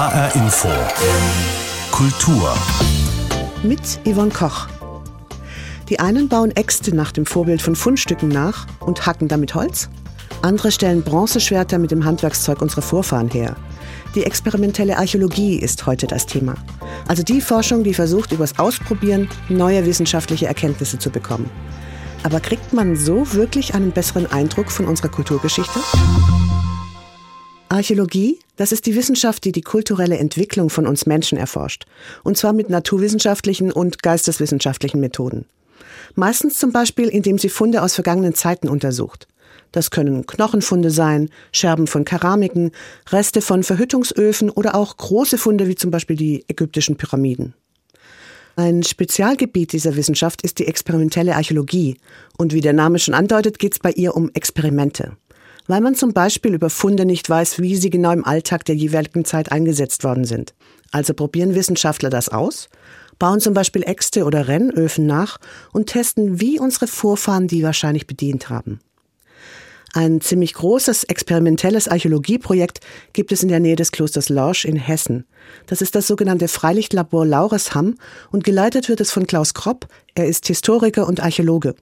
HR Info. Kultur. Mit Yvonne Koch. Die einen bauen Äxte nach dem Vorbild von Fundstücken nach und hacken damit Holz. Andere stellen Bronzeschwerter mit dem Handwerkszeug unserer Vorfahren her. Die experimentelle Archäologie ist heute das Thema. Also die Forschung, die versucht, übers Ausprobieren neue wissenschaftliche Erkenntnisse zu bekommen. Aber kriegt man so wirklich einen besseren Eindruck von unserer Kulturgeschichte? Archäologie, das ist die Wissenschaft, die die kulturelle Entwicklung von uns Menschen erforscht. Und zwar mit naturwissenschaftlichen und geisteswissenschaftlichen Methoden. Meistens zum Beispiel, indem sie Funde aus vergangenen Zeiten untersucht. Das können Knochenfunde sein, Scherben von Keramiken, Reste von Verhüttungsöfen oder auch große Funde wie zum Beispiel die ägyptischen Pyramiden. Ein Spezialgebiet dieser Wissenschaft ist die experimentelle Archäologie. Und wie der Name schon andeutet, geht es bei ihr um Experimente. Weil man zum Beispiel über Funde nicht weiß, wie sie genau im Alltag der jeweiligen Zeit eingesetzt worden sind. Also probieren Wissenschaftler das aus, bauen zum Beispiel Äxte oder Rennöfen nach und testen, wie unsere Vorfahren die wahrscheinlich bedient haben. Ein ziemlich großes experimentelles Archäologieprojekt gibt es in der Nähe des Klosters Lorsch in Hessen. Das ist das sogenannte Freilichtlabor Lauresham und geleitet wird es von Klaus Kropp. Er ist Historiker und Archäologe.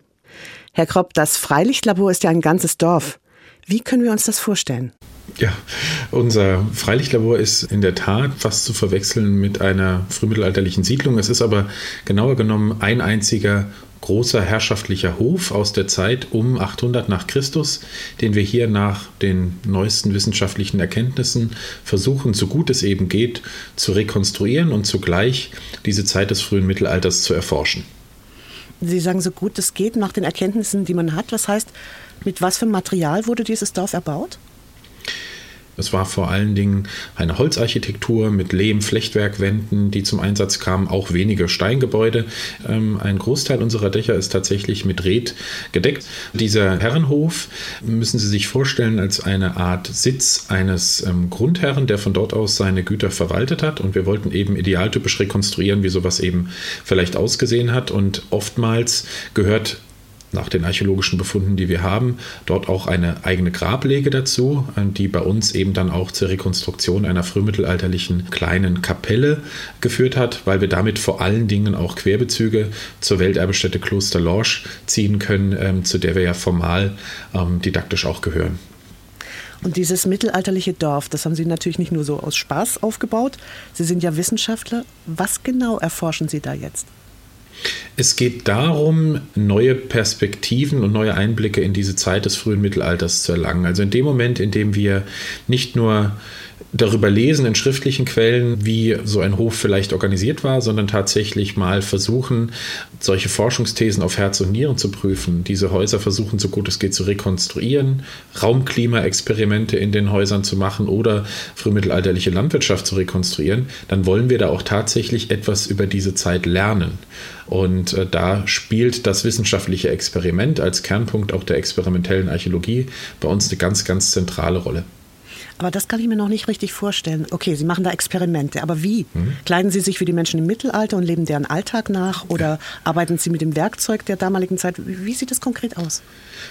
Herr Kropp, das Freilichtlabor ist ja ein ganzes Dorf. Wie können wir uns das vorstellen? Ja, unser Freilichtlabor ist in der Tat fast zu verwechseln mit einer frühmittelalterlichen Siedlung. Es ist aber genauer genommen ein einziger großer herrschaftlicher Hof aus der Zeit um 800 nach Christus, den wir hier nach den neuesten wissenschaftlichen Erkenntnissen versuchen, so gut es eben geht, zu rekonstruieren und zugleich diese Zeit des frühen Mittelalters zu erforschen. Sie sagen, so gut es geht nach den Erkenntnissen, die man hat. Was heißt, mit was für Material wurde dieses Dorf erbaut? Es war vor allen Dingen eine Holzarchitektur mit Lehm-Flechtwerkwänden, die zum Einsatz kamen, auch wenige Steingebäude. Ähm, ein Großteil unserer Dächer ist tatsächlich mit Red gedeckt. Dieser Herrenhof müssen Sie sich vorstellen als eine Art Sitz eines ähm, Grundherren, der von dort aus seine Güter verwaltet hat. Und wir wollten eben idealtypisch rekonstruieren, wie sowas eben vielleicht ausgesehen hat. Und oftmals gehört nach den archäologischen Befunden, die wir haben, dort auch eine eigene Grablege dazu, äh, die bei uns eben dann auch zur Rekonstruktion einer frühmittelalterlichen kleinen Kapelle geführt hat, weil wir damit vor allen Dingen auch Querbezüge zur Welterbestätte Kloster Lorsch ziehen können, ähm, zu der wir ja formal ähm, didaktisch auch gehören. Und dieses mittelalterliche Dorf, das haben Sie natürlich nicht nur so aus Spaß aufgebaut. Sie sind ja Wissenschaftler. Was genau erforschen Sie da jetzt? Es geht darum, neue Perspektiven und neue Einblicke in diese Zeit des frühen Mittelalters zu erlangen. Also in dem Moment, in dem wir nicht nur darüber lesen in schriftlichen Quellen, wie so ein Hof vielleicht organisiert war, sondern tatsächlich mal versuchen, solche Forschungsthesen auf Herz und Nieren zu prüfen, diese Häuser versuchen, so gut es geht, zu rekonstruieren, Raumklimaexperimente in den Häusern zu machen oder frühmittelalterliche Landwirtschaft zu rekonstruieren, dann wollen wir da auch tatsächlich etwas über diese Zeit lernen. Und äh, da spielt das wissenschaftliche Experiment als Kernpunkt auch der experimentellen Archäologie bei uns eine ganz, ganz zentrale Rolle. Aber das kann ich mir noch nicht richtig vorstellen. Okay, Sie machen da Experimente, aber wie? Mhm. Kleiden Sie sich wie die Menschen im Mittelalter und leben deren Alltag nach oder ja. arbeiten Sie mit dem Werkzeug der damaligen Zeit? Wie sieht das konkret aus?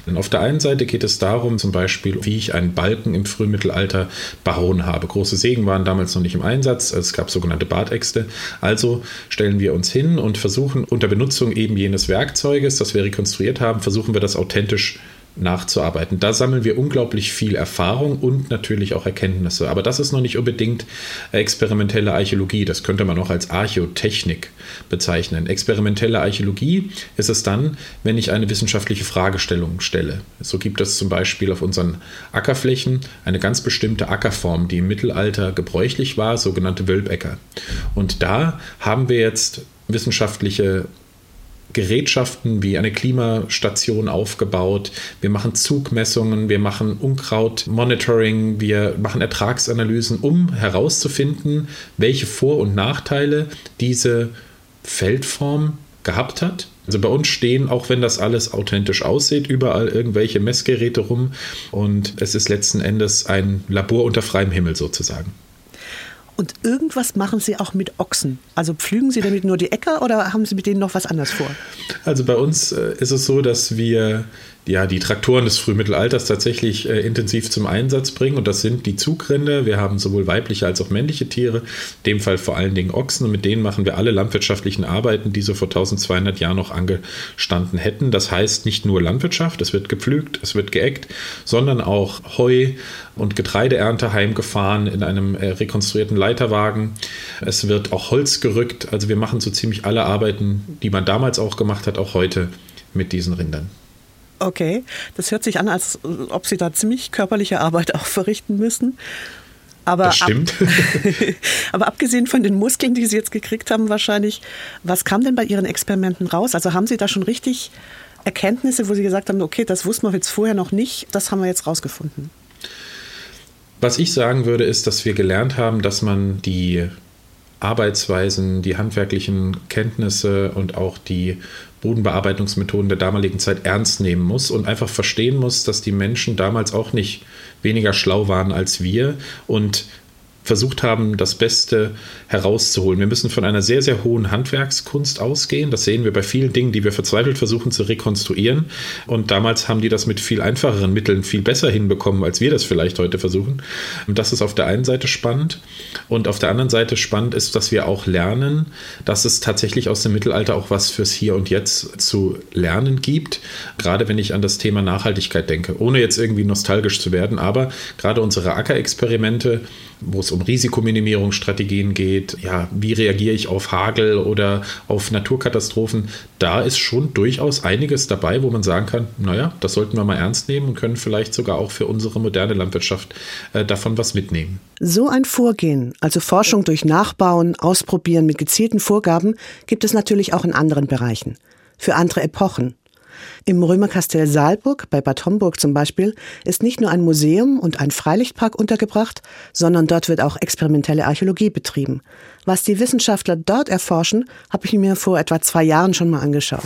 Denn auf der einen Seite geht es darum, zum Beispiel, wie ich einen Balken im Frühmittelalter bauen habe. Große Sägen waren damals noch nicht im Einsatz, es gab sogenannte Bartäxte. Also stellen wir uns hin und versuchen unter Benutzung eben jenes Werkzeuges, das wir rekonstruiert haben, versuchen wir das authentisch zu nachzuarbeiten. Da sammeln wir unglaublich viel Erfahrung und natürlich auch Erkenntnisse. Aber das ist noch nicht unbedingt experimentelle Archäologie. Das könnte man auch als Archäotechnik bezeichnen. Experimentelle Archäologie ist es dann, wenn ich eine wissenschaftliche Fragestellung stelle. So gibt es zum Beispiel auf unseren Ackerflächen eine ganz bestimmte Ackerform, die im Mittelalter gebräuchlich war, sogenannte Wölbäcker. Und da haben wir jetzt wissenschaftliche Gerätschaften wie eine Klimastation aufgebaut. Wir machen Zugmessungen, wir machen Unkrautmonitoring, wir machen Ertragsanalysen, um herauszufinden, welche Vor- und Nachteile diese Feldform gehabt hat. Also bei uns stehen, auch wenn das alles authentisch aussieht, überall irgendwelche Messgeräte rum und es ist letzten Endes ein Labor unter freiem Himmel sozusagen. Und irgendwas machen Sie auch mit Ochsen. Also pflügen Sie damit nur die Äcker oder haben Sie mit denen noch was anderes vor? Also bei uns äh, ist es so, dass wir ja, die Traktoren des Frühmittelalters tatsächlich äh, intensiv zum Einsatz bringen. Und das sind die Zugrinde. Wir haben sowohl weibliche als auch männliche Tiere, in dem Fall vor allen Dingen Ochsen. Und mit denen machen wir alle landwirtschaftlichen Arbeiten, die so vor 1200 Jahren noch angestanden hätten. Das heißt nicht nur Landwirtschaft, es wird gepflügt, es wird geeckt, sondern auch Heu und Getreideernte heimgefahren in einem äh, rekonstruierten Leiterwagen. Es wird auch Holz gerückt. Also wir machen so ziemlich alle Arbeiten, die man damals auch gemacht hat, auch heute mit diesen Rindern. Okay, das hört sich an, als ob Sie da ziemlich körperliche Arbeit auch verrichten müssen. Aber das stimmt. Ab, aber abgesehen von den Muskeln, die Sie jetzt gekriegt haben, wahrscheinlich, was kam denn bei Ihren Experimenten raus? Also haben Sie da schon richtig Erkenntnisse, wo Sie gesagt haben, okay, das wussten wir jetzt vorher noch nicht, das haben wir jetzt rausgefunden? Was ich sagen würde, ist, dass wir gelernt haben, dass man die Arbeitsweisen, die handwerklichen Kenntnisse und auch die Bodenbearbeitungsmethoden der damaligen Zeit ernst nehmen muss und einfach verstehen muss, dass die Menschen damals auch nicht weniger schlau waren als wir und versucht haben, das Beste herauszuholen. Wir müssen von einer sehr, sehr hohen Handwerkskunst ausgehen. Das sehen wir bei vielen Dingen, die wir verzweifelt versuchen zu rekonstruieren. Und damals haben die das mit viel einfacheren Mitteln viel besser hinbekommen, als wir das vielleicht heute versuchen. Und das ist auf der einen Seite spannend. Und auf der anderen Seite spannend ist, dass wir auch lernen, dass es tatsächlich aus dem Mittelalter auch was fürs Hier und Jetzt zu lernen gibt. Gerade wenn ich an das Thema Nachhaltigkeit denke, ohne jetzt irgendwie nostalgisch zu werden. Aber gerade unsere Ackerexperimente, wo es um Risikominimierungsstrategien geht, ja, wie reagiere ich auf Hagel oder auf Naturkatastrophen, da ist schon durchaus einiges dabei, wo man sagen kann, naja, das sollten wir mal ernst nehmen und können vielleicht sogar auch für unsere moderne Landwirtschaft äh, davon was mitnehmen. So ein Vorgehen, also Forschung durch Nachbauen, Ausprobieren mit gezielten Vorgaben, gibt es natürlich auch in anderen Bereichen. Für andere Epochen, im Römerkastell Saalburg bei Bad Homburg zum Beispiel ist nicht nur ein Museum und ein Freilichtpark untergebracht, sondern dort wird auch experimentelle Archäologie betrieben. Was die Wissenschaftler dort erforschen, habe ich mir vor etwa zwei Jahren schon mal angeschaut.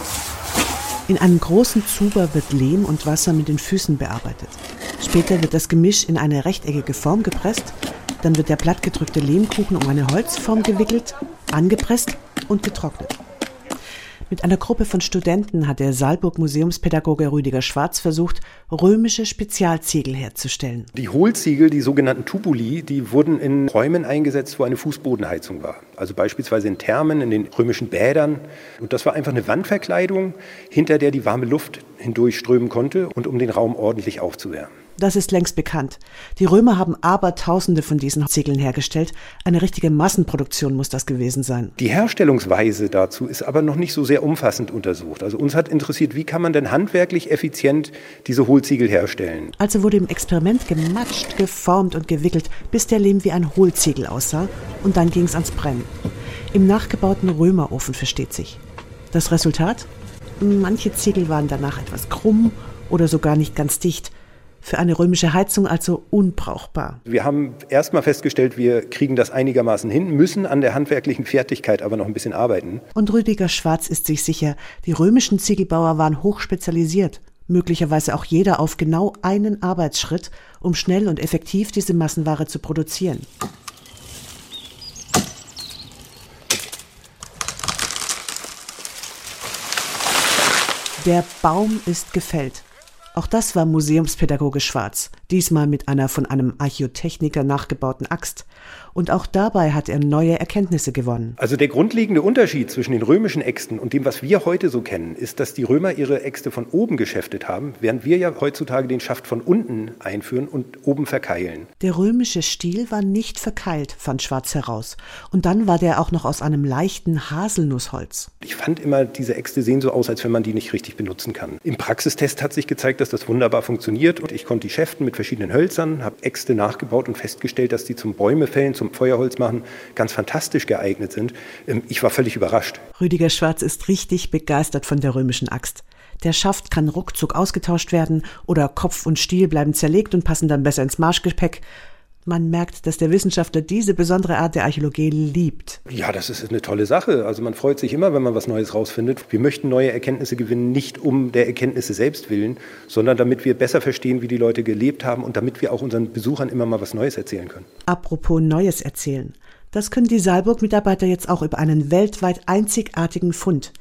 In einem großen Zuber wird Lehm und Wasser mit den Füßen bearbeitet. Später wird das Gemisch in eine rechteckige Form gepresst, dann wird der plattgedrückte Lehmkuchen um eine Holzform gewickelt, angepresst und getrocknet. Mit einer Gruppe von Studenten hat der Saalburg Museumspädagoge Rüdiger Schwarz versucht, römische Spezialziegel herzustellen. Die Hohlziegel, die sogenannten Tubuli, die wurden in Räumen eingesetzt, wo eine Fußbodenheizung war. Also beispielsweise in Thermen, in den römischen Bädern. Und das war einfach eine Wandverkleidung, hinter der die warme Luft hindurchströmen konnte und um den Raum ordentlich aufzuwärmen. Das ist längst bekannt. Die Römer haben Abertausende von diesen Ziegeln hergestellt. Eine richtige Massenproduktion muss das gewesen sein. Die Herstellungsweise dazu ist aber noch nicht so sehr umfassend untersucht. Also uns hat interessiert, wie kann man denn handwerklich effizient diese Hohlziegel herstellen? Also wurde im Experiment gematscht, geformt und gewickelt, bis der Lehm wie ein Hohlziegel aussah. Und dann ging es ans Brennen. Im nachgebauten Römerofen versteht sich. Das Resultat? Manche Ziegel waren danach etwas krumm oder sogar nicht ganz dicht für eine römische Heizung also unbrauchbar. Wir haben erstmal festgestellt, wir kriegen das einigermaßen hin, müssen an der handwerklichen Fertigkeit aber noch ein bisschen arbeiten. Und Rüdiger Schwarz ist sich sicher, die römischen Ziegelbauer waren hochspezialisiert, möglicherweise auch jeder auf genau einen Arbeitsschritt, um schnell und effektiv diese Massenware zu produzieren. Der Baum ist gefällt. Auch das war Museumspädagoge Schwarz, diesmal mit einer von einem Archäotechniker nachgebauten Axt. Und auch dabei hat er neue Erkenntnisse gewonnen. Also der grundlegende Unterschied zwischen den römischen Äxten und dem, was wir heute so kennen, ist, dass die Römer ihre Äxte von oben geschäftet haben, während wir ja heutzutage den Schaft von unten einführen und oben verkeilen. Der römische Stiel war nicht verkeilt, fand Schwarz heraus. Und dann war der auch noch aus einem leichten Haselnussholz. Ich fand immer, diese Äxte sehen so aus, als wenn man die nicht richtig benutzen kann. Im Praxistest hat sich gezeigt, dass das wunderbar funktioniert und ich konnte die schäften mit verschiedenen Hölzern, habe Äxte nachgebaut und festgestellt, dass die zum Bäumefällen, zum Feuerholz machen, ganz fantastisch geeignet sind. Ähm, ich war völlig überrascht. Rüdiger Schwarz ist richtig begeistert von der römischen Axt. Der Schaft kann ruckzuck ausgetauscht werden oder Kopf und Stiel bleiben zerlegt und passen dann besser ins Marschgepäck. Man merkt, dass der Wissenschaftler diese besondere Art der Archäologie liebt. Ja, das ist eine tolle Sache. Also man freut sich immer, wenn man was Neues rausfindet. Wir möchten neue Erkenntnisse gewinnen, nicht um der Erkenntnisse selbst willen, sondern damit wir besser verstehen, wie die Leute gelebt haben und damit wir auch unseren Besuchern immer mal was Neues erzählen können. Apropos Neues erzählen. Das können die Saalburg-Mitarbeiter jetzt auch über einen weltweit einzigartigen Fund.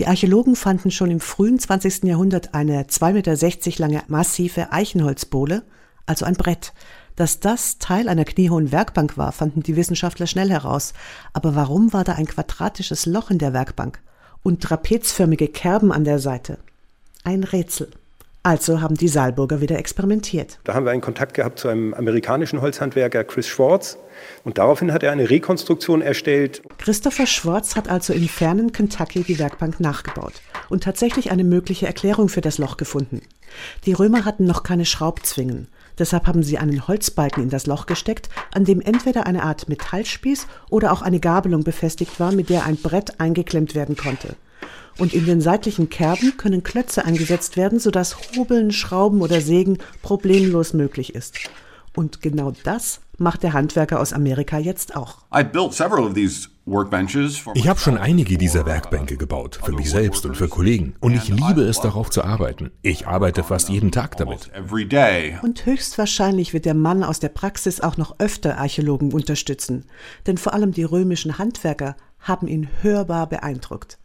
Die Archäologen fanden schon im frühen 20. Jahrhundert eine 2,60 Meter lange massive Eichenholzbohle, also ein Brett. Dass das Teil einer kniehohen Werkbank war, fanden die Wissenschaftler schnell heraus. Aber warum war da ein quadratisches Loch in der Werkbank und trapezförmige Kerben an der Seite? Ein Rätsel. Also haben die Saalburger wieder experimentiert. Da haben wir einen Kontakt gehabt zu einem amerikanischen Holzhandwerker, Chris Schwartz. Und daraufhin hat er eine Rekonstruktion erstellt. Christopher Schwartz hat also im fernen Kentucky die Werkbank nachgebaut und tatsächlich eine mögliche Erklärung für das Loch gefunden. Die Römer hatten noch keine Schraubzwingen. Deshalb haben sie einen Holzbalken in das Loch gesteckt, an dem entweder eine Art Metallspieß oder auch eine Gabelung befestigt war, mit der ein Brett eingeklemmt werden konnte und in den seitlichen Kerben können Klötze eingesetzt werden, sodass Hobeln, Schrauben oder Sägen problemlos möglich ist. Und genau das macht der Handwerker aus Amerika jetzt auch. Ich habe schon einige dieser Werkbänke gebaut, für mich selbst und für Kollegen. Und ich liebe es, darauf zu arbeiten. Ich arbeite fast jeden Tag damit. Und höchstwahrscheinlich wird der Mann aus der Praxis auch noch öfter Archäologen unterstützen. Denn vor allem die römischen Handwerker haben ihn hörbar beeindruckt.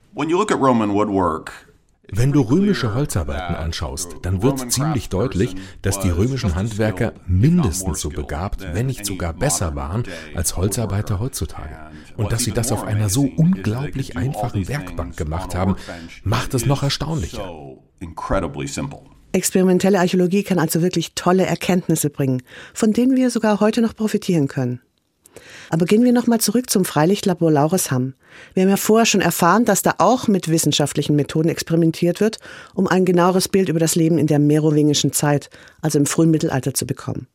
Wenn du römische Holzarbeiten anschaust, dann wird ziemlich deutlich, dass die römischen Handwerker mindestens so begabt, wenn nicht sogar besser waren als Holzarbeiter heutzutage. Und dass sie das auf einer so unglaublich einfachen Werkbank gemacht haben, macht es noch erstaunlicher. Experimentelle Archäologie kann also wirklich tolle Erkenntnisse bringen, von denen wir sogar heute noch profitieren können. Aber gehen wir nochmal zurück zum Freilichtlabor Laureshamm. Wir haben ja vorher schon erfahren, dass da auch mit wissenschaftlichen Methoden experimentiert wird, um ein genaueres Bild über das Leben in der merowingischen Zeit, also im frühen Mittelalter, zu bekommen.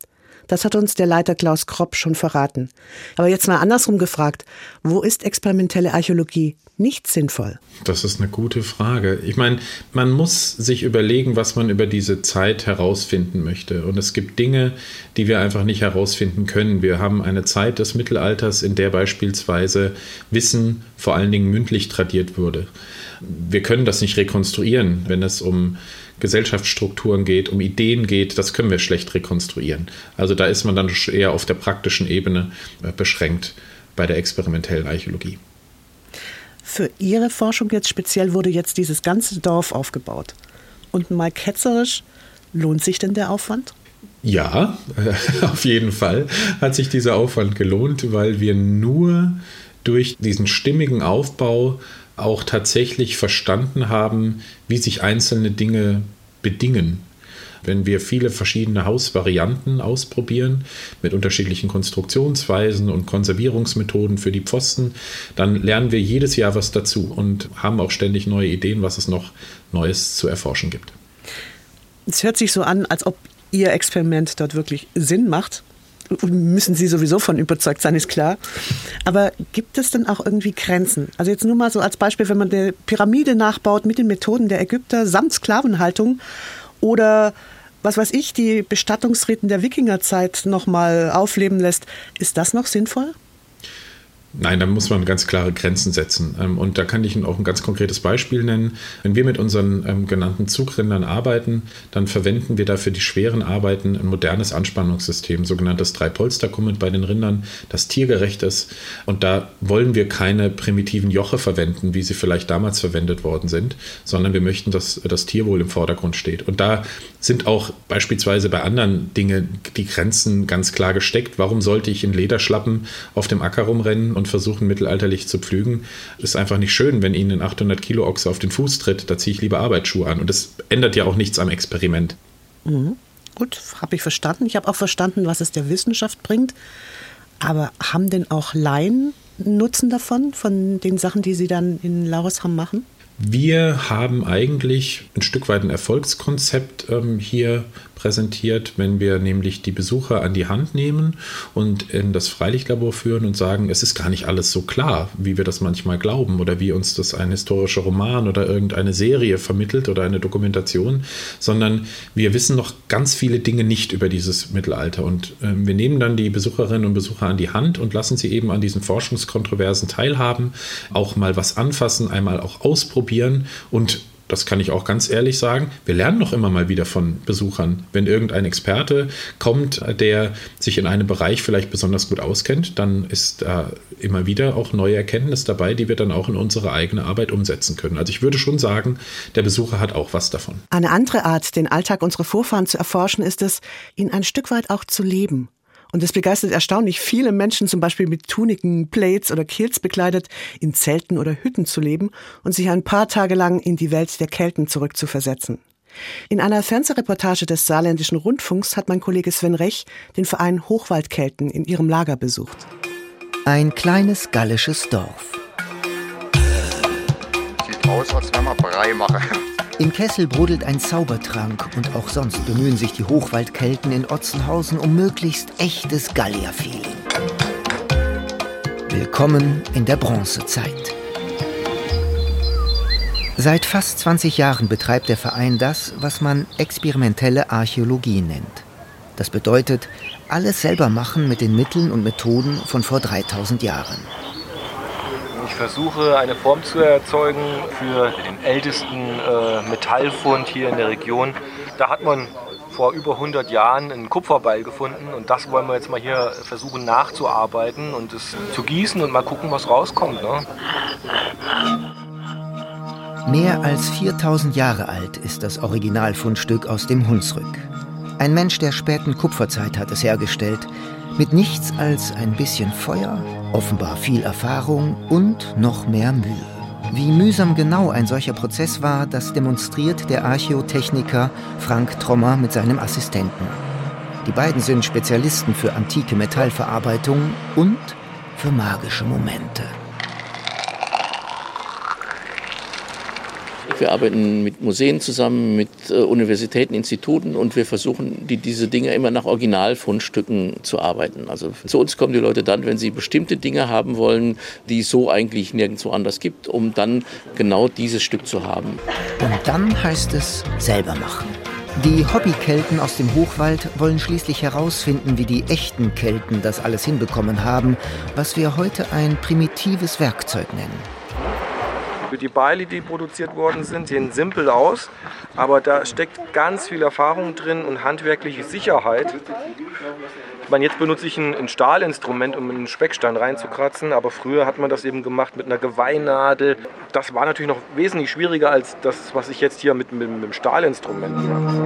Das hat uns der Leiter Klaus Kropp schon verraten. Aber jetzt mal andersrum gefragt, wo ist experimentelle Archäologie nicht sinnvoll? Das ist eine gute Frage. Ich meine, man muss sich überlegen, was man über diese Zeit herausfinden möchte. Und es gibt Dinge, die wir einfach nicht herausfinden können. Wir haben eine Zeit des Mittelalters, in der beispielsweise Wissen vor allen Dingen mündlich tradiert wurde. Wir können das nicht rekonstruieren, wenn es um Gesellschaftsstrukturen geht, um Ideen geht, das können wir schlecht rekonstruieren. Also da ist man dann eher auf der praktischen Ebene äh, beschränkt bei der experimentellen Archäologie. Für Ihre Forschung jetzt speziell wurde jetzt dieses ganze Dorf aufgebaut. Und mal ketzerisch, lohnt sich denn der Aufwand? Ja, auf jeden Fall hat sich dieser Aufwand gelohnt, weil wir nur durch diesen stimmigen Aufbau auch tatsächlich verstanden haben, wie sich einzelne Dinge bedingen. Wenn wir viele verschiedene Hausvarianten ausprobieren mit unterschiedlichen Konstruktionsweisen und Konservierungsmethoden für die Pfosten, dann lernen wir jedes Jahr was dazu und haben auch ständig neue Ideen, was es noch Neues zu erforschen gibt. Es hört sich so an, als ob Ihr Experiment dort wirklich Sinn macht müssen Sie sowieso von überzeugt sein, ist klar. Aber gibt es denn auch irgendwie Grenzen? Also jetzt nur mal so als Beispiel, wenn man eine Pyramide nachbaut mit den Methoden der Ägypter samt Sklavenhaltung oder was weiß ich, die Bestattungsriten der Wikingerzeit nochmal aufleben lässt, ist das noch sinnvoll? Nein, da muss man ganz klare Grenzen setzen. Ähm, und da kann ich Ihnen auch ein ganz konkretes Beispiel nennen. Wenn wir mit unseren ähm, genannten Zugrindern arbeiten, dann verwenden wir dafür die schweren Arbeiten ein modernes Anspannungssystem, sogenanntes Drei-Polster-Kommand bei den Rindern, das tiergerecht ist. Und da wollen wir keine primitiven Joche verwenden, wie sie vielleicht damals verwendet worden sind, sondern wir möchten, dass das Tierwohl im Vordergrund steht. Und da sind auch beispielsweise bei anderen Dingen die Grenzen ganz klar gesteckt. Warum sollte ich in Lederschlappen auf dem Acker rumrennen und versuchen, mittelalterlich zu pflügen? Ist einfach nicht schön, wenn Ihnen ein 800 Kilo Ochse auf den Fuß tritt. Da ziehe ich lieber Arbeitsschuhe an. Und das ändert ja auch nichts am Experiment. Mhm. Gut, habe ich verstanden. Ich habe auch verstanden, was es der Wissenschaft bringt. Aber haben denn auch Laien Nutzen davon, von den Sachen, die Sie dann in Laurishamn machen? Wir haben eigentlich ein Stück weit ein Erfolgskonzept ähm, hier präsentiert, wenn wir nämlich die Besucher an die Hand nehmen und in das Freilichtlabor führen und sagen, es ist gar nicht alles so klar, wie wir das manchmal glauben oder wie uns das ein historischer Roman oder irgendeine Serie vermittelt oder eine Dokumentation, sondern wir wissen noch ganz viele Dinge nicht über dieses Mittelalter. Und äh, wir nehmen dann die Besucherinnen und Besucher an die Hand und lassen sie eben an diesen Forschungskontroversen teilhaben, auch mal was anfassen, einmal auch ausprobieren und das kann ich auch ganz ehrlich sagen, wir lernen noch immer mal wieder von Besuchern. Wenn irgendein Experte kommt, der sich in einem Bereich vielleicht besonders gut auskennt, dann ist da immer wieder auch neue Erkenntnis dabei, die wir dann auch in unsere eigene Arbeit umsetzen können. Also ich würde schon sagen, der Besucher hat auch was davon. Eine andere Art, den Alltag unserer Vorfahren zu erforschen, ist es, ihn ein Stück weit auch zu leben. Und es begeistert erstaunlich viele Menschen, zum Beispiel mit Tuniken, Plates oder Kilts bekleidet, in Zelten oder Hütten zu leben und sich ein paar Tage lang in die Welt der Kelten zurückzuversetzen. In einer Fernsehreportage des Saarländischen Rundfunks hat mein Kollege Sven Rech den Verein Hochwaldkelten in ihrem Lager besucht. Ein kleines gallisches Dorf. Sieht aus, als wenn man Brei machen. Im Kessel brodelt ein Zaubertrank und auch sonst bemühen sich die Hochwaldkelten in Otzenhausen um möglichst echtes Gallier-Feeling. Willkommen in der Bronzezeit. Seit fast 20 Jahren betreibt der Verein das, was man experimentelle Archäologie nennt. Das bedeutet, alles selber machen mit den Mitteln und Methoden von vor 3000 Jahren. Versuche eine Form zu erzeugen für den ältesten äh, Metallfund hier in der Region. Da hat man vor über 100 Jahren einen Kupferbeil gefunden und das wollen wir jetzt mal hier versuchen nachzuarbeiten und es zu gießen und mal gucken, was rauskommt. Ne? Mehr als 4000 Jahre alt ist das Originalfundstück aus dem Hunsrück. Ein Mensch der späten Kupferzeit hat es hergestellt, mit nichts als ein bisschen Feuer, offenbar viel Erfahrung und noch mehr Mühe. Wie mühsam genau ein solcher Prozess war, das demonstriert der Archäotechniker Frank Trommer mit seinem Assistenten. Die beiden sind Spezialisten für antike Metallverarbeitung und für magische Momente. Wir arbeiten mit Museen zusammen, mit äh, Universitäten, Instituten und wir versuchen, die, diese Dinge immer nach Originalfundstücken zu arbeiten. Also zu uns kommen die Leute dann, wenn sie bestimmte Dinge haben wollen, die es so eigentlich nirgendwo anders gibt, um dann genau dieses Stück zu haben. Und dann heißt es selber machen. Die Hobbykelten aus dem Hochwald wollen schließlich herausfinden, wie die echten Kelten das alles hinbekommen haben, was wir heute ein primitives Werkzeug nennen. Die Beile, die produziert worden sind, sehen simpel aus, aber da steckt ganz viel Erfahrung drin und handwerkliche Sicherheit. Ich meine, jetzt benutze ich ein, ein Stahlinstrument, um einen Speckstein reinzukratzen, aber früher hat man das eben gemacht mit einer Geweihnadel. Das war natürlich noch wesentlich schwieriger als das, was ich jetzt hier mit, mit, mit dem Stahlinstrument mache.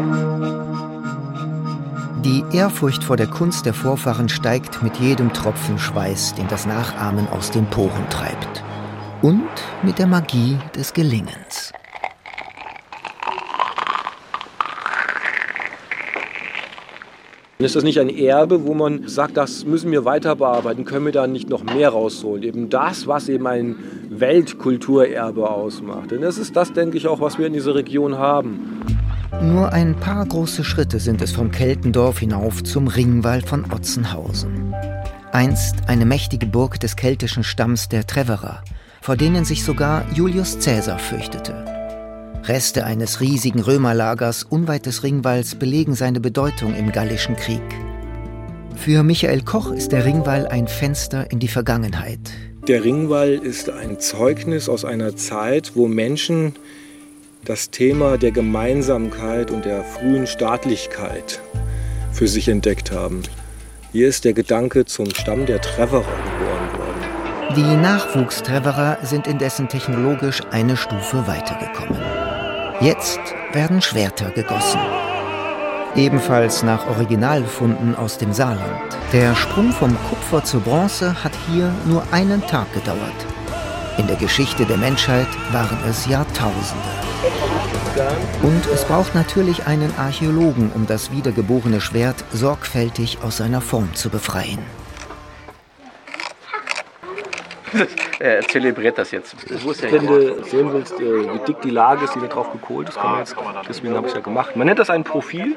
Die Ehrfurcht vor der Kunst der Vorfahren steigt mit jedem Tropfen Schweiß, den das Nachahmen aus den Poren treibt und mit der Magie des Gelingens. Ist das nicht ein Erbe, wo man sagt, das müssen wir weiter bearbeiten, können wir da nicht noch mehr rausholen? Eben das, was eben ein Weltkulturerbe ausmacht. Denn das ist das, denke ich, auch, was wir in dieser Region haben. Nur ein paar große Schritte sind es vom Keltendorf hinauf zum Ringwall von Otzenhausen. Einst eine mächtige Burg des keltischen Stamms der Treverer, vor denen sich sogar Julius Caesar fürchtete. Reste eines riesigen Römerlagers unweit des Ringwalls belegen seine Bedeutung im Gallischen Krieg. Für Michael Koch ist der Ringwall ein Fenster in die Vergangenheit. Der Ringwall ist ein Zeugnis aus einer Zeit, wo Menschen das Thema der Gemeinsamkeit und der frühen Staatlichkeit für sich entdeckt haben. Hier ist der Gedanke zum Stamm der Treverer geboren worden. Die Nachwuchstreverer sind indessen technologisch eine Stufe weitergekommen. Jetzt werden Schwerter gegossen. Ebenfalls nach Originalfunden aus dem Saarland. Der Sprung vom Kupfer zur Bronze hat hier nur einen Tag gedauert. In der Geschichte der Menschheit waren es Jahrtausende. Und es braucht natürlich einen Archäologen, um das wiedergeborene Schwert sorgfältig aus seiner Form zu befreien. er zelebriert das jetzt. Wenn du sehen willst, äh, wie dick die Lage ist, die da drauf gekohlt ist, kann man jetzt, deswegen habe ich es ja gemacht. Man nennt das ein Profil.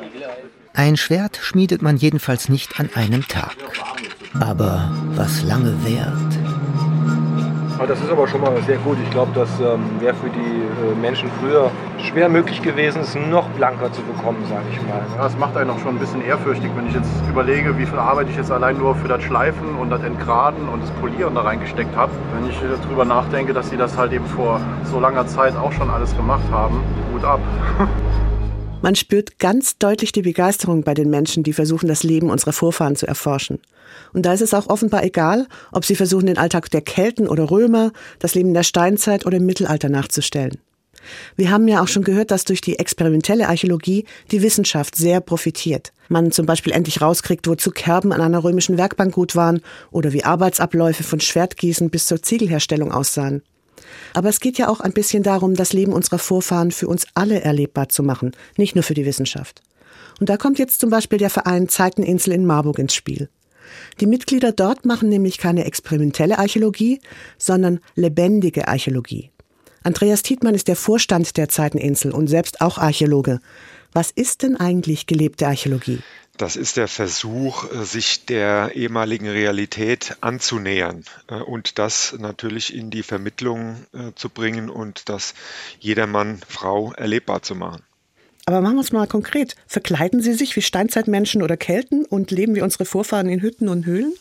Ein Schwert schmiedet man jedenfalls nicht an einem Tag. Aber was lange währt. Das ist aber schon mal sehr gut. Ich glaube, das ähm, wäre für die äh, Menschen früher schwer möglich gewesen, es noch blanker zu bekommen, sage ich mal. Ja, das macht einen auch schon ein bisschen ehrfürchtig, wenn ich jetzt überlege, wie viel Arbeit ich jetzt allein nur für das Schleifen und das Entgraden und das Polieren da reingesteckt habe. Wenn ich darüber nachdenke, dass sie das halt eben vor so langer Zeit auch schon alles gemacht haben, gut ab. Man spürt ganz deutlich die Begeisterung bei den Menschen, die versuchen, das Leben unserer Vorfahren zu erforschen. Und da ist es auch offenbar egal, ob sie versuchen, den Alltag der Kelten oder Römer, das Leben der Steinzeit oder im Mittelalter nachzustellen. Wir haben ja auch schon gehört, dass durch die experimentelle Archäologie die Wissenschaft sehr profitiert. Man zum Beispiel endlich rauskriegt, wozu Kerben an einer römischen Werkbank gut waren oder wie Arbeitsabläufe von Schwertgießen bis zur Ziegelherstellung aussahen. Aber es geht ja auch ein bisschen darum, das Leben unserer Vorfahren für uns alle erlebbar zu machen, nicht nur für die Wissenschaft. Und da kommt jetzt zum Beispiel der Verein Zeiteninsel in Marburg ins Spiel. Die Mitglieder dort machen nämlich keine experimentelle Archäologie, sondern lebendige Archäologie. Andreas Tietmann ist der Vorstand der Zeiteninsel und selbst auch Archäologe. Was ist denn eigentlich gelebte Archäologie? Das ist der Versuch, äh, sich der ehemaligen Realität anzunähern äh, und das natürlich in die Vermittlung äh, zu bringen und das jedermann, Frau erlebbar zu machen. Aber machen wir es mal konkret. Verkleiden Sie sich wie Steinzeitmenschen oder Kelten und leben wie unsere Vorfahren in Hütten und Höhlen?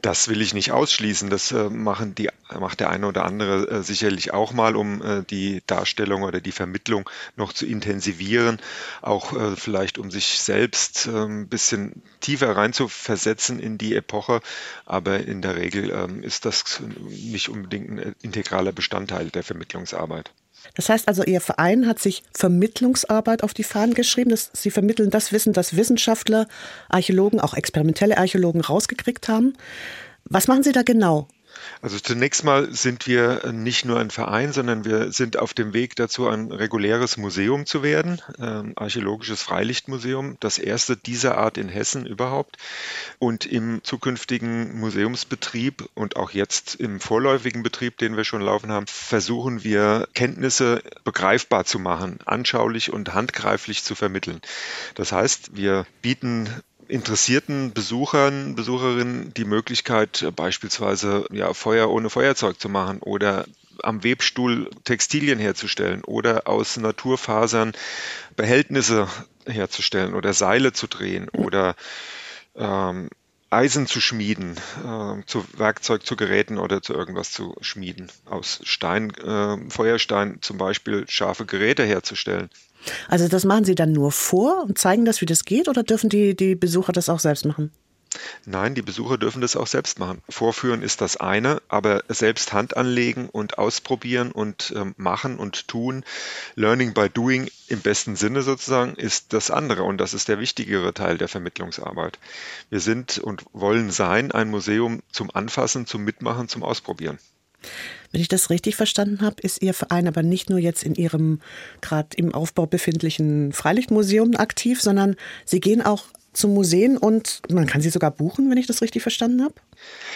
Das will ich nicht ausschließen. Das äh, machen die, macht der eine oder andere äh, sicherlich auch mal, um äh, die Darstellung oder die Vermittlung noch zu intensivieren, auch vielleicht um sich selbst ein ähm, bisschen tiefer reinzuversetzen in die Epoche. Aber in der Regel ähm, ist das nicht unbedingt ein integraler Bestandteil der Vermittlungsarbeit. Das heißt also, Ihr Verein hat sich Vermittlungsarbeit auf die Fahnen geschrieben. Dass Sie vermitteln das Wissen, das Wissenschaftler, Archäologen, auch experimentelle Archäologen rausgekriegt haben. Was machen Sie da genau? Also zunächst mal sind wir nicht nur ein Verein, sondern wir sind auf dem Weg dazu, ein reguläres Museum zu werden, ähm, archäologisches Freilichtmuseum, das erste dieser Art in Hessen überhaupt. Und im zukünftigen Museumsbetrieb und auch jetzt im vorläufigen Betrieb, den wir schon laufen haben, versuchen wir Kenntnisse begreifbar zu machen, anschaulich und handgreiflich zu vermitteln. Das heißt, wir bieten interessierten Besuchern, Besucherinnen die Möglichkeit, beispielsweise ja, Feuer ohne Feuerzeug zu machen oder am Webstuhl Textilien herzustellen oder aus Naturfasern Behältnisse herzustellen oder Seile zu drehen oder ähm, Eisen zu schmieden, äh, zu Werkzeug, zu Geräten oder zu irgendwas zu schmieden. Aus Stein, äh, Feuerstein zum Beispiel scharfe Geräte herzustellen. Also das machen Sie dann nur vor und zeigen das, wie das geht, oder dürfen die, die Besucher das auch selbst machen? Nein, die Besucher dürfen das auch selbst machen. Vorführen ist das eine, aber selbst Hand anlegen und ausprobieren und ähm, machen und tun, Learning by Doing im besten Sinne sozusagen, ist das andere und das ist der wichtigere Teil der Vermittlungsarbeit. Wir sind und wollen sein ein Museum zum Anfassen, zum Mitmachen, zum Ausprobieren. Wenn ich das richtig verstanden habe, ist Ihr Verein aber nicht nur jetzt in Ihrem gerade im Aufbau befindlichen Freilichtmuseum aktiv, sondern Sie gehen auch zu Museen und man kann sie sogar buchen, wenn ich das richtig verstanden habe?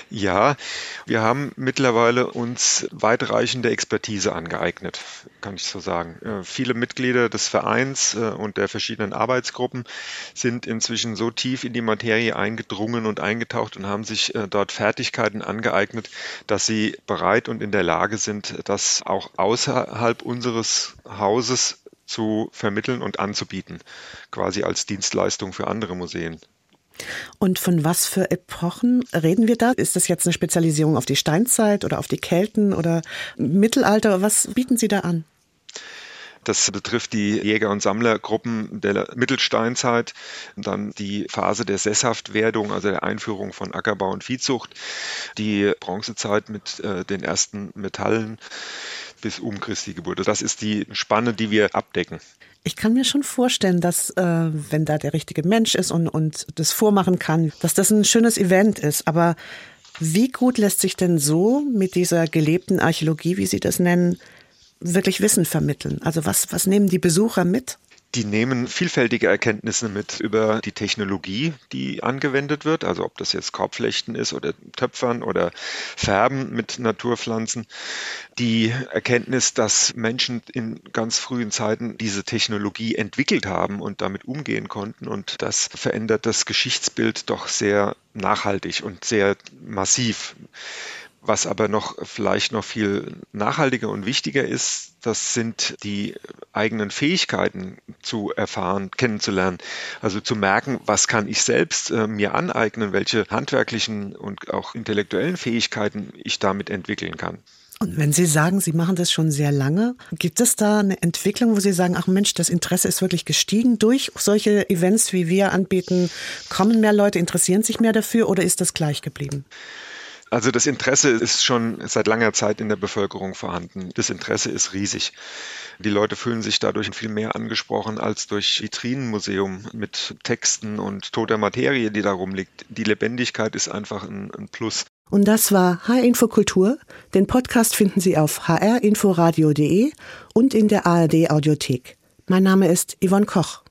Ja, wir haben mittlerweile uns weitreichende Expertise angeeignet, kann ich so sagen. Äh, viele Mitglieder des Vereins äh, und der verschiedenen Arbeitsgruppen sind inzwischen so tief in die Materie eingedrungen und eingetaucht und haben sich äh, dort Fertigkeiten angeeignet, dass sie bereit und in der Lage sind, das auch außerhalb unseres Hauses zu vermitteln und anzubieten, quasi als Dienstleistung für andere Museen. Und von was für Epochen reden wir da? Ist das jetzt eine Spezialisierung auf die Steinzeit oder auf die Kelten oder Mittelalter? Was bieten Sie da an? Das betrifft die Jäger- und Sammlergruppen der Mittelsteinzeit, dann die Phase der Sesshaftwerdung, also der Einführung von Ackerbau und Viehzucht, die Bronzezeit mit äh, den ersten Metallen, bis um Christi Geburt. Das ist die Spanne, die wir abdecken. Ich kann mir schon vorstellen, dass äh, wenn da der richtige Mensch ist und, und das vormachen kann, dass das ein schönes Event ist. Aber wie gut lässt sich denn so mit dieser gelebten Archäologie, wie Sie das nennen, wirklich Wissen vermitteln? Also was, was nehmen die Besucher mit? Die nehmen vielfältige Erkenntnisse mit über die Technologie, die angewendet wird, also ob das jetzt Korbflechten ist oder Töpfern oder Färben mit Naturpflanzen. Die Erkenntnis, dass Menschen in ganz frühen Zeiten diese Technologie entwickelt haben und damit umgehen konnten und das verändert das Geschichtsbild doch sehr nachhaltig und sehr massiv Was aber noch vielleicht noch viel nachhaltiger und wichtiger ist, das sind die eigenen Fähigkeiten zu erfahren, kennenzulernen. Also zu merken, was kann ich selbst äh, mir aneignen, welche handwerklichen und auch intellektuellen Fähigkeiten ich damit entwickeln kann. Und wenn Sie sagen, Sie machen das schon sehr lange, gibt es da eine Entwicklung, wo Sie sagen, ach Mensch, das Interesse ist wirklich gestiegen durch solche Events, wie wir anbieten? Kommen mehr Leute, interessieren sich mehr dafür oder ist das gleich geblieben? Also das Interesse ist schon seit langer Zeit in der Bevölkerung vorhanden. Das Interesse ist riesig. Die Leute fühlen sich dadurch viel mehr angesprochen als durch Vitrinenmuseum mit Texten und toter Materie, die da rumliegt. Die Lebendigkeit ist einfach ein, ein Plus. Und das war HR Info Kultur. Den Podcast finden Sie auf hrinforadio.de und in der ARD Audiothek. Mein Name ist Yvonne Koch.